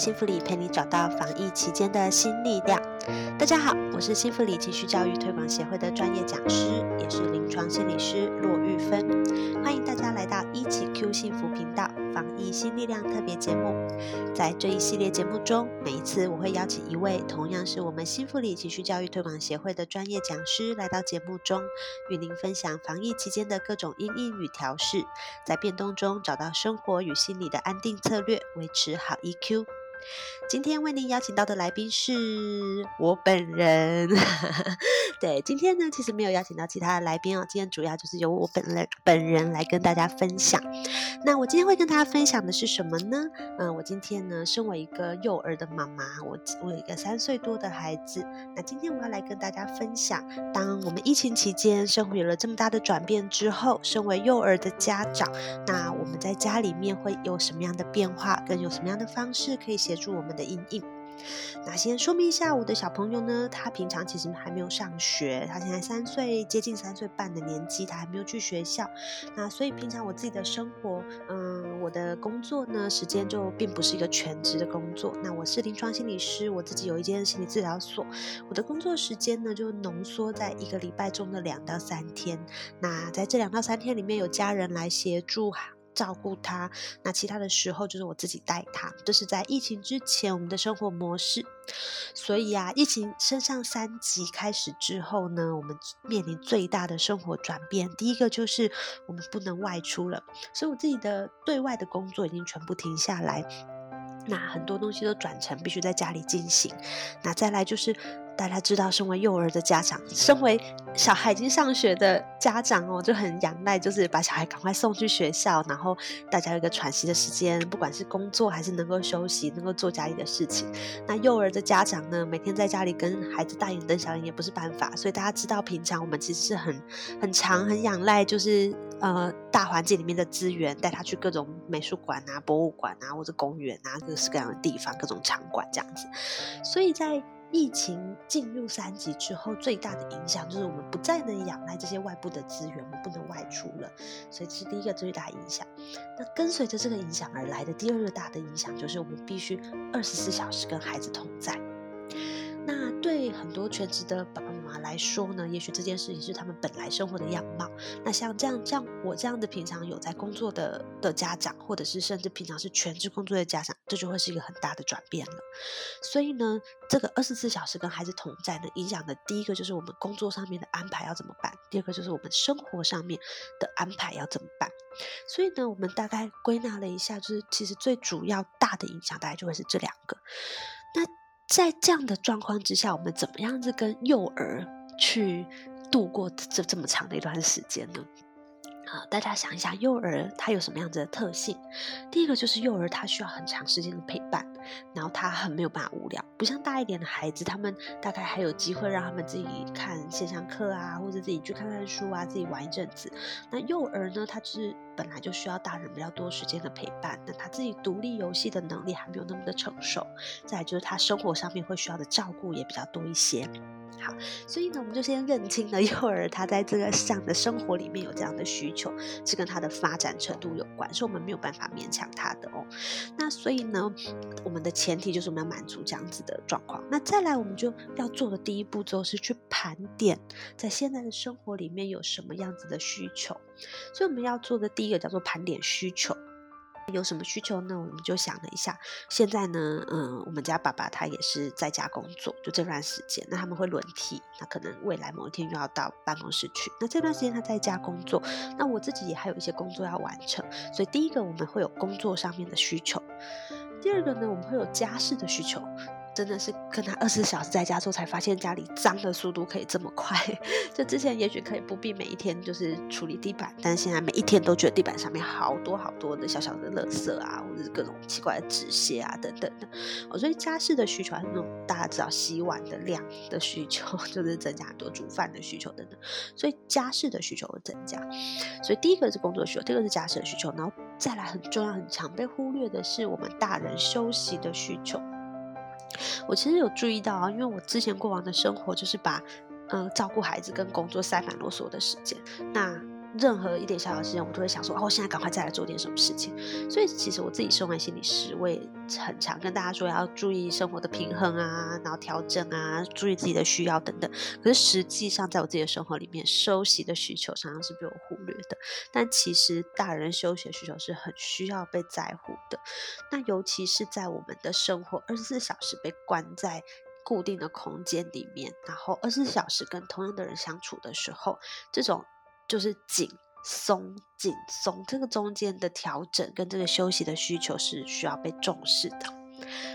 幸福里陪你找到防疫期间的新力量。大家好，我是幸福里情绪教育推广协会的专业讲师，也是临床心理师骆玉芬。欢迎大家来到一起 Q 幸福频道防疫新力量特别节目。在这一系列节目中，每一次我会邀请一位同样是我们幸福里情绪教育推广协会的专业讲师来到节目中，与您分享防疫期间的各种因应与调试，在变动中找到生活与心理的安定策略，维持好 EQ。今天为您邀请到的来宾是我本人。对，今天呢，其实没有邀请到其他的来宾哦，今天主要就是由我本人本人来跟大家分享。那我今天会跟大家分享的是什么呢？嗯，我今天呢，身为一个幼儿的妈妈，我我有一个三岁多的孩子。那今天我要来跟大家分享，当我们疫情期间生活有了这么大的转变之后，身为幼儿的家长，那我们在家里面会有什么样的变化，跟有什么样的方式可以协助我们的阴影？那先说明一下，我的小朋友呢，他平常其实还没有上学，他现在三岁，接近三岁半的年纪，他还没有去学校。那所以平常我自己的生活，嗯，我的工作呢，时间就并不是一个全职的工作。那我是临床心理师，我自己有一间心理治疗所，我的工作时间呢，就浓缩在一个礼拜中的两到三天。那在这两到三天里面，有家人来协助。照顾他，那其他的时候就是我自己带他。这是在疫情之前我们的生活模式。所以啊，疫情升上三级开始之后呢，我们面临最大的生活转变。第一个就是我们不能外出了，所以我自己的对外的工作已经全部停下来。那很多东西都转成必须在家里进行。那再来就是。大家知道，身为幼儿的家长，身为小孩已经上学的家长哦，就很仰赖，就是把小孩赶快送去学校，然后大家有一个喘息的时间，不管是工作还是能够休息，能够做家里的事情。那幼儿的家长呢，每天在家里跟孩子大眼瞪小眼也不是办法，所以大家知道，平常我们其实是很很长很仰赖，就是呃大环境里面的资源，带他去各种美术馆啊、博物馆啊或者公园啊，各式各样的地方，各种场馆这样子。所以在疫情进入三级之后，最大的影响就是我们不再能仰赖这些外部的资源，我们不能外出了，所以这是第一个最大影响。那跟随着这个影响而来的第二个大的影响，就是我们必须二十四小时跟孩子同在。那对很多全职的爸爸妈妈来说呢，也许这件事情是他们本来生活的样貌。那像这样，像我这样的平常有在工作的的家长，或者是甚至平常是全职工作的家长，这就会是一个很大的转变了。所以呢，这个二十四小时跟孩子同在呢，影响的第一个就是我们工作上面的安排要怎么办，第二个就是我们生活上面的安排要怎么办。所以呢，我们大概归纳了一下，就是其实最主要大的影响，大概就会是这两个。那在这样的状况之下，我们怎么样子跟幼儿去度过这这么长的一段时间呢？啊，大家想一下，幼儿他有什么样子的特性？第一个就是幼儿他需要很长时间的陪伴，然后他很没有办法无聊，不像大一点的孩子，他们大概还有机会让他们自己看线上课啊，或者自己去看看书啊，自己玩一阵子。那幼儿呢，他就是本来就需要大人比较多时间的陪伴，那他自己独立游戏的能力还没有那么的成熟。再来就是他生活上面会需要的照顾也比较多一些。好，所以呢，我们就先认清了幼儿他在这个上的生活里面有这样的需求，是跟他的发展程度有关，是我们没有办法勉强他的哦。那所以呢，我们的前提就是我们要满足这样子的状况。那再来，我们就要做的第一步骤是去盘点，在现在的生活里面有什么样子的需求。所以我们要做的第一个叫做盘点需求。有什么需求呢？我们就想了一下，现在呢，嗯，我们家爸爸他也是在家工作，就这段时间，那他们会轮替，那可能未来某一天又要到办公室去，那这段时间他在家工作，那我自己也还有一些工作要完成，所以第一个我们会有工作上面的需求，第二个呢，我们会有家事的需求。真的是跟他二十四小时在家之后，才发现家里脏的速度可以这么快。就之前也许可以不必每一天就是处理地板，但是现在每一天都觉得地板上面好多好多的小小的垃圾啊，或者是各种奇怪的纸屑啊等等的。哦，所以家事的需求还是那种大家知道洗碗的量的需求，就是增加很多煮饭的需求等等。所以家事的需求会增加。所以第一个是工作需求，第二个是家事的需求，然后再来很重要、很常被忽略的是我们大人休息的需求。我其实有注意到啊，因为我之前过往的生活就是把，嗯，照顾孩子跟工作塞满啰嗦的时间，那。任何一点小小事情，我都会想说，哦，现在赶快再来做点什么事情。所以其实我自己身为心理师，我也很常跟大家说要注意生活的平衡啊，然后调整啊，注意自己的需要等等。可是实际上，在我自己的生活里面，休息的需求常常是被我忽略的。但其实大人休息的需求是很需要被在乎的。那尤其是在我们的生活二十四小时被关在固定的空间里面，然后二十四小时跟同样的人相处的时候，这种。就是紧松紧松，这个中间的调整跟这个休息的需求是需要被重视的。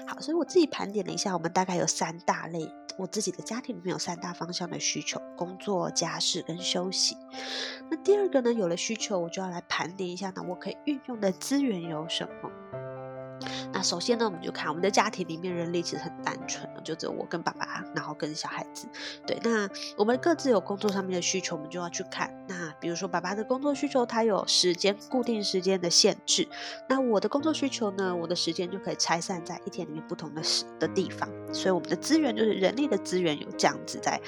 好，所以我自己盘点了一下，我们大概有三大类，我自己的家庭里面有三大方向的需求：工作、家事跟休息。那第二个呢，有了需求，我就要来盘点一下呢，我可以运用的资源有什么。首先呢，我们就看我们的家庭里面人力其实很单纯，就只有我跟爸爸，然后跟小孩子。对，那我们各自有工作上面的需求，我们就要去看。那比如说爸爸的工作需求，他有时间固定时间的限制。那我的工作需求呢，我的时间就可以拆散在一天里面不同的时的地方。所以我们的资源就是人力的资源有这样子在。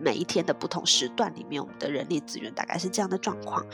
每一天的不同时段里面，我们的人力资源大概是这样的状况。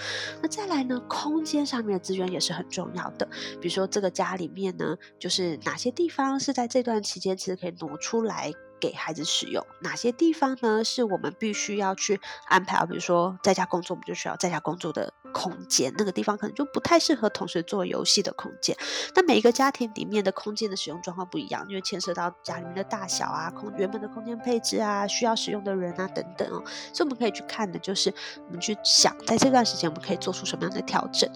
那再来呢，空间上面的资源也是很重要的。比如说这个家里面呢，就是哪些地方是在这段期间其实可以挪出来。给孩子使用哪些地方呢？是我们必须要去安排比如说在家工作，我们就需要在家工作的空间。那个地方可能就不太适合同时做游戏的空间。那每一个家庭里面的空间的使用状况不一样，因为牵涉到家里面的大小啊、空原本的空间配置啊、需要使用的人啊等等哦。所以我们可以去看的就是，我们去想在这段时间我们可以做出什么样的调整。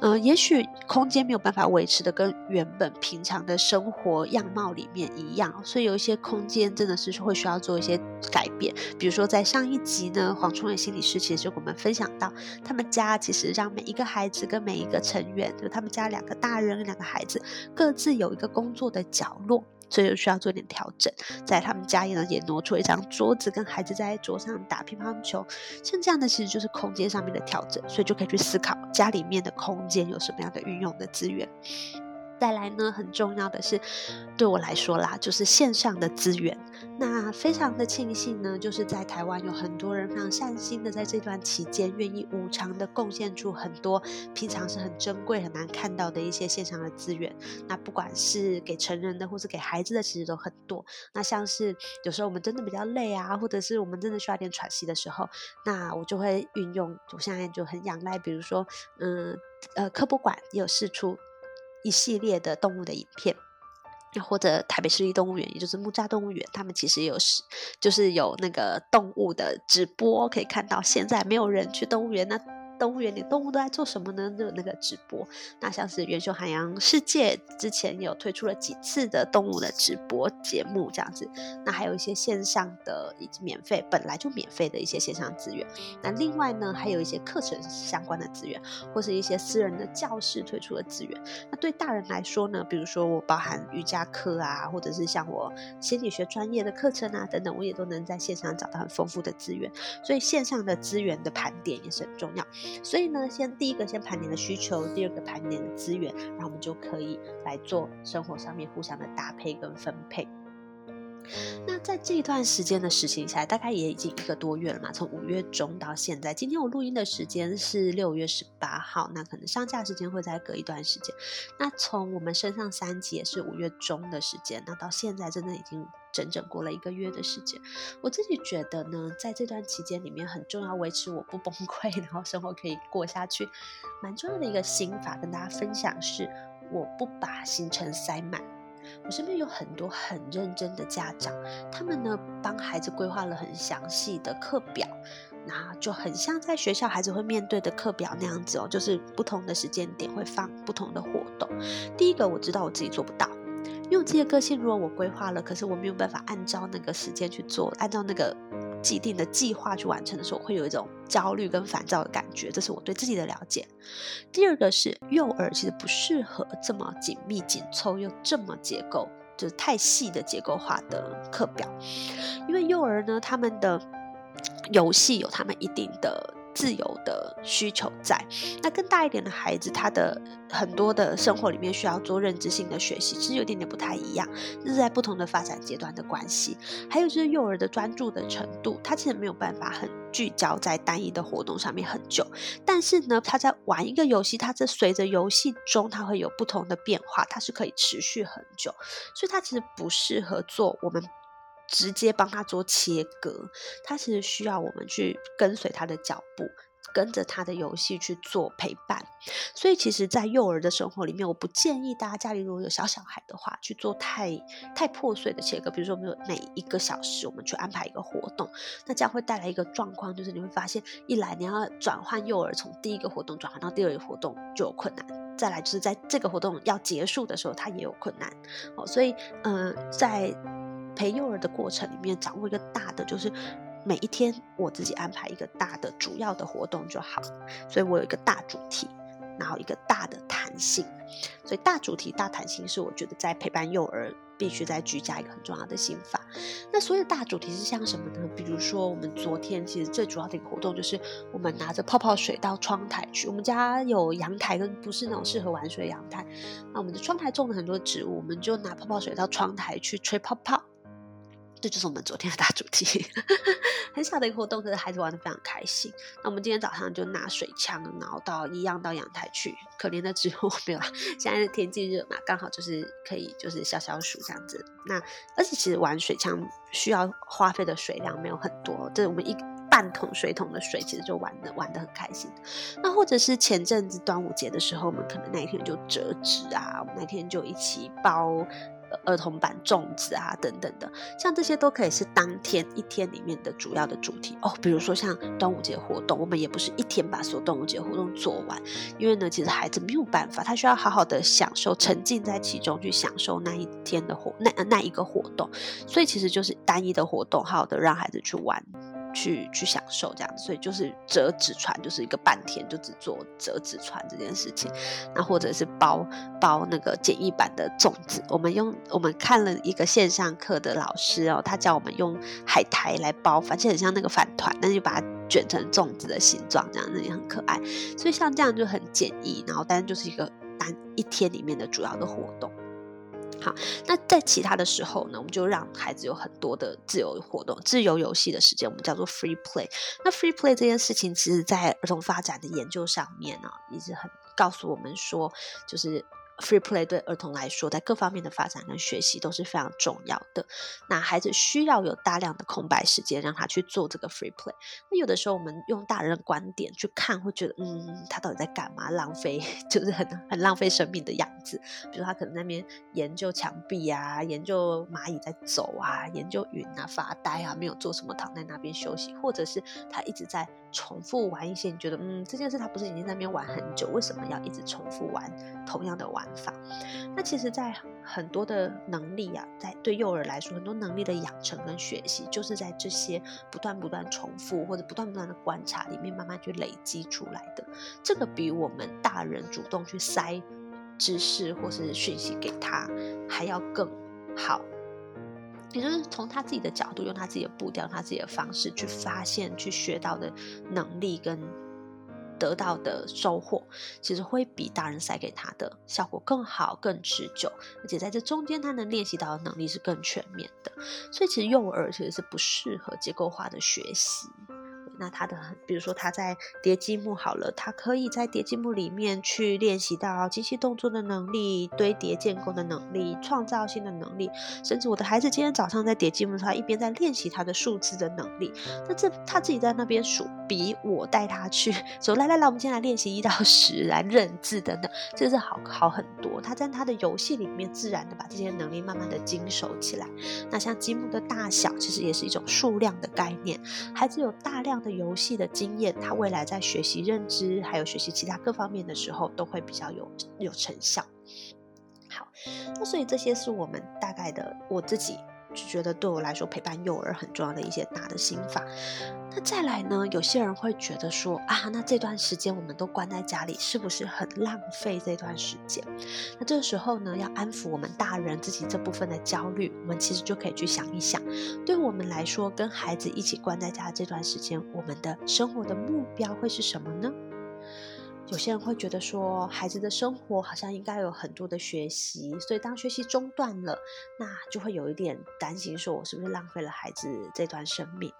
嗯，也许空间没有办法维持的跟原本平常的生活样貌里面一样，所以有一些空间真的是会需要做一些改变。比如说在上一集呢，黄春伟心理师其实就跟我们分享到，他们家其实让每一个孩子跟每一个成员，就他们家两个大人跟两个孩子各自有一个工作的角落。所以就需要做点调整，在他们家里呢也挪出一张桌子，跟孩子在桌上打乒乓球，像这样的其实就是空间上面的调整，所以就可以去思考家里面的空间有什么样的运用的资源。再来呢，很重要的是，对我来说啦，就是线上的资源。那非常的庆幸呢，就是在台湾有很多人非常善心的，在这段期间愿意无偿的贡献出很多平常是很珍贵、很难看到的一些线上的资源。那不管是给成人的，或是给孩子的，其实都很多。那像是有时候我们真的比较累啊，或者是我们真的需要点喘息的时候，那我就会运用，我现在就很仰赖，比如说，嗯，呃，科博馆也有试出。一系列的动物的影片，或者台北市立动物园，也就是木栅动物园，他们其实有是就是有那个动物的直播，可以看到现在没有人去动物园那。动物园里动物都在做什么呢？就那个直播，那像是元秀海洋世界之前有推出了几次的动物的直播节目这样子，那还有一些线上的以及免费本来就免费的一些线上资源，那另外呢还有一些课程相关的资源，或是一些私人的教室推出的资源。那对大人来说呢，比如说我包含瑜伽课啊，或者是像我心理学专业的课程啊等等，我也都能在线上找到很丰富的资源，所以线上的资源的盘点也是很重要。所以呢，先第一个先盘点的需求，第二个盘点的资源，然后我们就可以来做生活上面互相的搭配跟分配。那在这段时间的实行下来，大概也已经一个多月了嘛，从五月中到现在，今天我录音的时间是六月十八号，那可能上架时间会再隔一段时间。那从我们升上三级也是五月中的时间，那到现在真的已经整整过了一个月的时间。我自己觉得呢，在这段期间里面很重要，维持我不崩溃，然后生活可以过下去，蛮重要的一个心法跟大家分享是，我不把行程塞满。我身边有很多很认真的家长，他们呢帮孩子规划了很详细的课表，那就很像在学校孩子会面对的课表那样子哦，就是不同的时间点会放不同的活动。第一个我知道我自己做不到，因为我自己的个性，如果我规划了，可是我没有办法按照那个时间去做，按照那个既定的计划去完成的时候，会有一种焦虑跟烦躁的感觉。这是我对自己的了解。第二个是幼儿其实不适合这么紧密紧凑又这么结构，就是太细的结构化的课表，因为幼儿呢，他们的游戏有他们一定的。自由的需求在，那更大一点的孩子，他的很多的生活里面需要做认知性的学习，其实有点点不太一样，这是在不同的发展阶段的关系。还有就是幼儿的专注的程度，他其实没有办法很聚焦在单一的活动上面很久，但是呢，他在玩一个游戏，他这随着游戏中他会有不同的变化，它是可以持续很久，所以它其实不适合做我们。直接帮他做切割，他其实需要我们去跟随他的脚步，跟着他的游戏去做陪伴。所以，其实，在幼儿的生活里面，我不建议大家家里如果有小小孩的话，去做太太破碎的切割。比如说，我们有每一个小时，我们去安排一个活动，那这样会带来一个状况，就是你会发现，一来你要转换幼儿从第一个活动转换到第二个活动就有困难；再来就是在这个活动要结束的时候，他也有困难。哦，所以，嗯，在陪幼儿的过程里面，掌握一个大的，就是每一天我自己安排一个大的主要的活动就好。所以我有一个大主题，然后一个大的弹性。所以大主题、大弹性是我觉得在陪伴幼儿必须在居家一个很重要的心法。那所有的大主题是像什么呢？比如说我们昨天其实最主要的一个活动就是我们拿着泡泡水到窗台去。我们家有阳台，跟不是那种适合玩水阳台。那我们的窗台种了很多植物，我们就拿泡泡水到窗台去吹泡泡。这就是我们昨天的大主题，很小的一个活动，可是孩子玩的非常开心。那我们今天早上就拿水枪，然后到一样到阳台去。可怜的植物没有啦，现在天气热嘛，刚好就是可以就是消消暑这样子。那而且其实玩水枪需要花费的水量没有很多，这我们一半桶水桶的水，其实就玩的玩的很开心。那或者是前阵子端午节的时候，我们可能那一天就折纸啊，我们那天就一起包。儿童版粽子啊，等等的，像这些都可以是当天一天里面的主要的主题哦。比如说像端午节活动，我们也不是一天把所有端午节活动做完，因为呢，其实孩子没有办法，他需要好好的享受，沉浸在其中去享受那一天的活那那一个活动，所以其实就是单一的活动，好好的让孩子去玩。去去享受这样子，所以就是折纸船，就是一个半天就只做折纸船这件事情。那或者是包包那个简易版的粽子，我们用我们看了一个线上课的老师哦，他教我们用海苔来包，反正很像那个饭团，那就把它卷成粽子的形状，这样子也很可爱。所以像这样就很简易，然后但是就是一个单一天里面的主要的活动。好，那在其他的时候呢，我们就让孩子有很多的自由活动、自由游戏的时间，我们叫做 free play。那 free play 这件事情，其实在儿童发展的研究上面呢，一直很告诉我们说，就是。Free play 对儿童来说，在各方面的发展跟学习都是非常重要的。那孩子需要有大量的空白时间，让他去做这个 free play。那有的时候，我们用大人的观点去看，会觉得，嗯，他到底在干嘛？浪费，就是很很浪费生命的样子。比如他可能那边研究墙壁啊，研究蚂蚁在走啊，研究云啊，发呆啊，没有做什么，躺在那边休息，或者是他一直在重复玩一些，你觉得，嗯，这件事他不是已经在那边玩很久，为什么要一直重复玩同样的玩？法，那其实，在很多的能力啊，在对幼儿来说，很多能力的养成跟学习，就是在这些不断不断重复或者不断不断的观察里面，慢慢去累积出来的。这个比我们大人主动去塞知识或是讯息给他还要更好。也就是从他自己的角度，用他自己的步调、他自己的方式去发现、去学到的能力跟。得到的收获，其实会比大人塞给他的效果更好、更持久，而且在这中间，他能练习到的能力是更全面的。所以，其实幼儿其实是不适合结构化的学习。那他的，比如说他在叠积木好了，他可以在叠积木里面去练习到精细动作的能力、堆叠建构的能力、创造性的能力，甚至我的孩子今天早上在叠积木，他一边在练习他的数字的能力。那这他自己在那边数，比我带他去说来来来，我们今天来练习一到十来认字等等，这是好好很多。他在他的游戏里面自然的把这些能力慢慢的精熟起来。那像积木的大小，其实也是一种数量的概念，孩子有大量。的游戏的经验，他未来在学习认知还有学习其他各方面的时候，都会比较有有成效。好，那所以这些是我们大概的我自己。就觉得对我来说，陪伴幼儿很重要的一些大的心法。再来呢？有些人会觉得说啊，那这段时间我们都关在家里，是不是很浪费这段时间？那这个时候呢，要安抚我们大人自己这部分的焦虑，我们其实就可以去想一想，对我们来说，跟孩子一起关在家这段时间，我们的生活的目标会是什么呢？有些人会觉得说，孩子的生活好像应该有很多的学习，所以当学习中断了，那就会有一点担心，说我是不是浪费了孩子这段生命？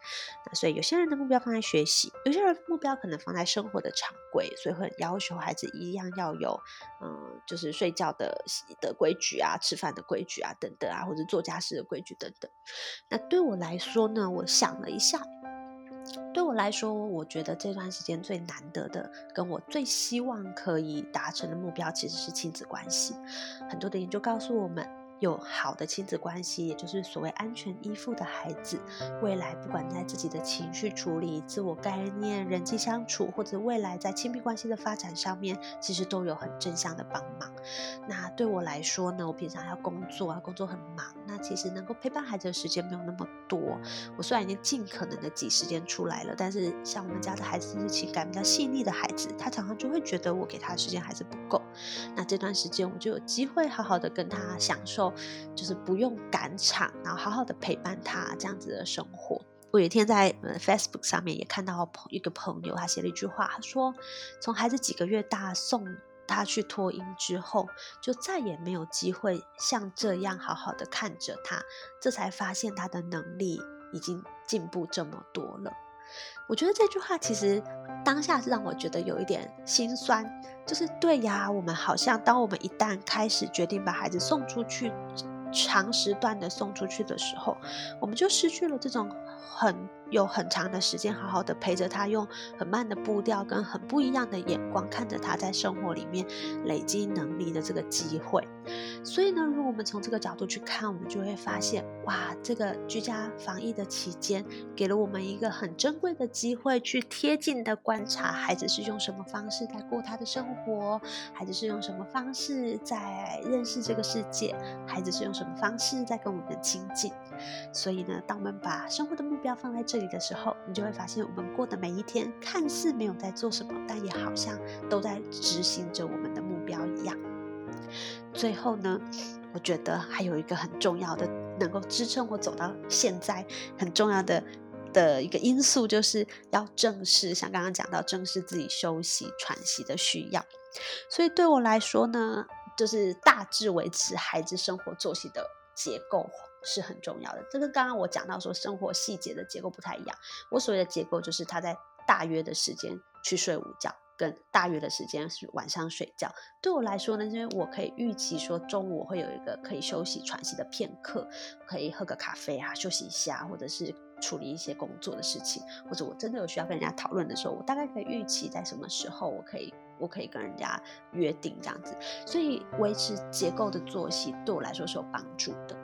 那所以有些人的目标放在学习，有些人目标可能放在生活的常规，所以会要求孩子一样要有，嗯，就是睡觉的的规矩啊，吃饭的规矩啊，等等啊，或者做家事的规矩等等。那对我来说呢，我想了一下。对我来说，我觉得这段时间最难得的，跟我最希望可以达成的目标，其实是亲子关系。很多的研究告诉我们。有好的亲子关系，也就是所谓安全依附的孩子，未来不管在自己的情绪处理、自我概念、人际相处，或者未来在亲密关系的发展上面，其实都有很正向的帮忙。那对我来说呢，我平常要工作啊，工作很忙，那其实能够陪伴孩子的时间没有那么多。我虽然已经尽可能的挤时间出来了，但是像我们家的孩子是情感比较细腻的孩子，他常常就会觉得我给他的时间还是不够。那这段时间我就有机会好好的跟他享受。就是不用赶场，然后好好的陪伴他这样子的生活。我有一天在 Facebook 上面也看到朋一个朋友，他写了一句话，他说：从孩子几个月大送他去托婴之后，就再也没有机会像这样好好的看着他，这才发现他的能力已经进步这么多了。我觉得这句话其实当下是让我觉得有一点心酸，就是对呀，我们好像当我们一旦开始决定把孩子送出去，长时段的送出去的时候，我们就失去了这种很。有很长的时间，好好的陪着他，用很慢的步调跟很不一样的眼光看着他在生活里面累积能力的这个机会。所以呢，如果我们从这个角度去看，我们就会发现，哇，这个居家防疫的期间，给了我们一个很珍贵的机会，去贴近的观察孩子是用什么方式在过他的生活，孩子是用什么方式在认识这个世界，孩子是用什么方式在跟我们亲近。所以呢，当我们把生活的目标放在这里的时候，你就会发现，我们过的每一天看似没有在做什么，但也好像都在执行着我们的目标一样。最后呢，我觉得还有一个很重要的，能够支撑我走到现在很重要的的一个因素，就是要正视，像刚刚讲到，正视自己休息喘息的需要。所以对我来说呢，就是大致维持孩子生活作息的结构。是很重要的。这个刚刚我讲到说，生活细节的结构不太一样。我所谓的结构，就是他在大约的时间去睡午觉，跟大约的时间是晚上睡觉。对我来说呢，因为我可以预期说中午我会有一个可以休息喘息的片刻，可以喝个咖啡啊，休息一下，或者是处理一些工作的事情，或者我真的有需要跟人家讨论的时候，我大概可以预期在什么时候我可以我可以跟人家约定这样子。所以维持结构的作息对我来说是有帮助的。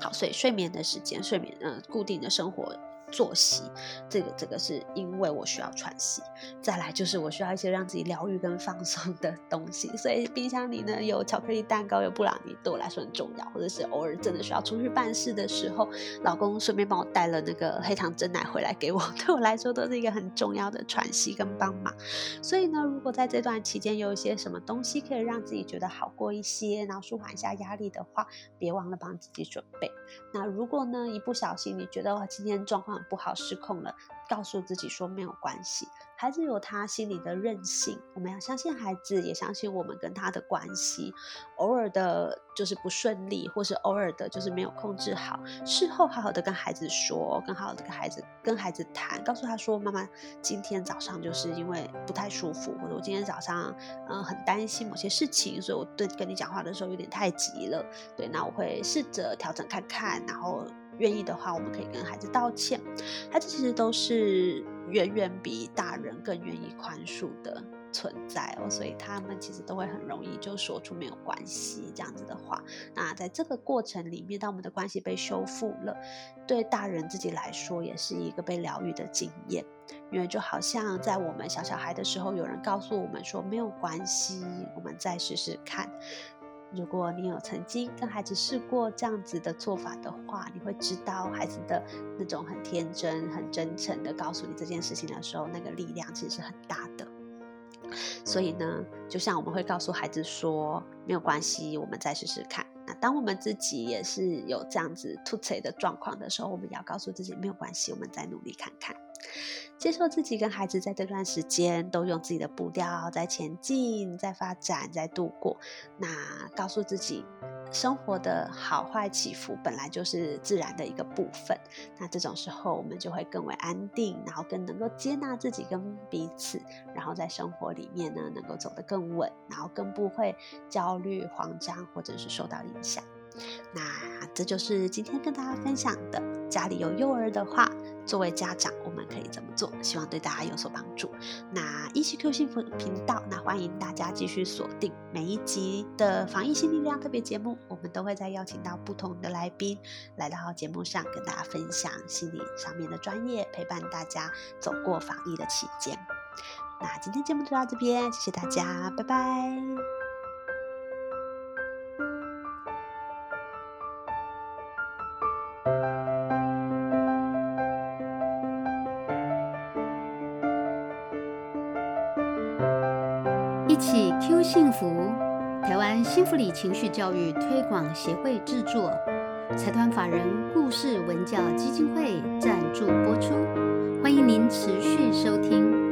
好，所以睡眠的时间，睡眠呃固定的生活。作息，这个这个是因为我需要喘息，再来就是我需要一些让自己疗愈跟放松的东西，所以冰箱里呢有巧克力蛋糕，有布朗尼，对我来说很重要。或者是偶尔真的需要出去办事的时候，老公顺便帮我带了那个黑糖蒸奶回来给我，对我来说都是一个很重要的喘息跟帮忙。所以呢，如果在这段期间有一些什么东西可以让自己觉得好过一些，然后舒缓一下压力的话，别忘了帮自己准备。那如果呢一不小心你觉得哇今天状况不好失控了，告诉自己说没有关系，孩子有他心里的韧性，我们要相信孩子，也相信我们跟他的关系。偶尔的就是不顺利，或是偶尔的就是没有控制好，事后好好的跟孩子说，更好好的跟孩子跟孩子谈，告诉他说，妈妈今天早上就是因为不太舒服，或者我今天早上嗯很担心某些事情，所以我对跟你讲话的时候有点太急了，对，那我会试着调整看看，然后。愿意的话，我们可以跟孩子道歉。孩子其实都是远远比大人更愿意宽恕的存在哦，所以他们其实都会很容易就说出没有关系这样子的话。那在这个过程里面，当我们的关系被修复了，对大人自己来说也是一个被疗愈的经验。因为就好像在我们小小孩的时候，有人告诉我们说没有关系，我们再试试看。如果你有曾经跟孩子试过这样子的做法的话，你会知道孩子的那种很天真、很真诚的告诉你这件事情的时候，那个力量其实是很大的。所以呢，就像我们会告诉孩子说，没有关系，我们再试试看。那当我们自己也是有这样子突锤的状况的时候，我们也要告诉自己，没有关系，我们再努力看看。接受自己跟孩子在这段时间都用自己的步调在前进、在发展、在度过。那告诉自己，生活的好坏起伏本来就是自然的一个部分。那这种时候，我们就会更为安定，然后更能够接纳自己跟彼此，然后在生活里面呢，能够走得更稳，然后更不会焦虑、慌张或者是受到影响。那这就是今天跟大家分享的。家里有幼儿的话，作为家长，我们可以怎么做？希望对大家有所帮助。那一起 Q 幸福频道，那欢迎大家继续锁定每一集的防疫新力量特别节目，我们都会再邀请到不同的来宾来到节目上，跟大家分享心理上面的专业，陪伴大家走过防疫的期间。那今天节目就到这边，谢谢大家，拜拜。幸福里情绪教育推广协会制作，财团法人故事文教基金会赞助播出，欢迎您持续收听。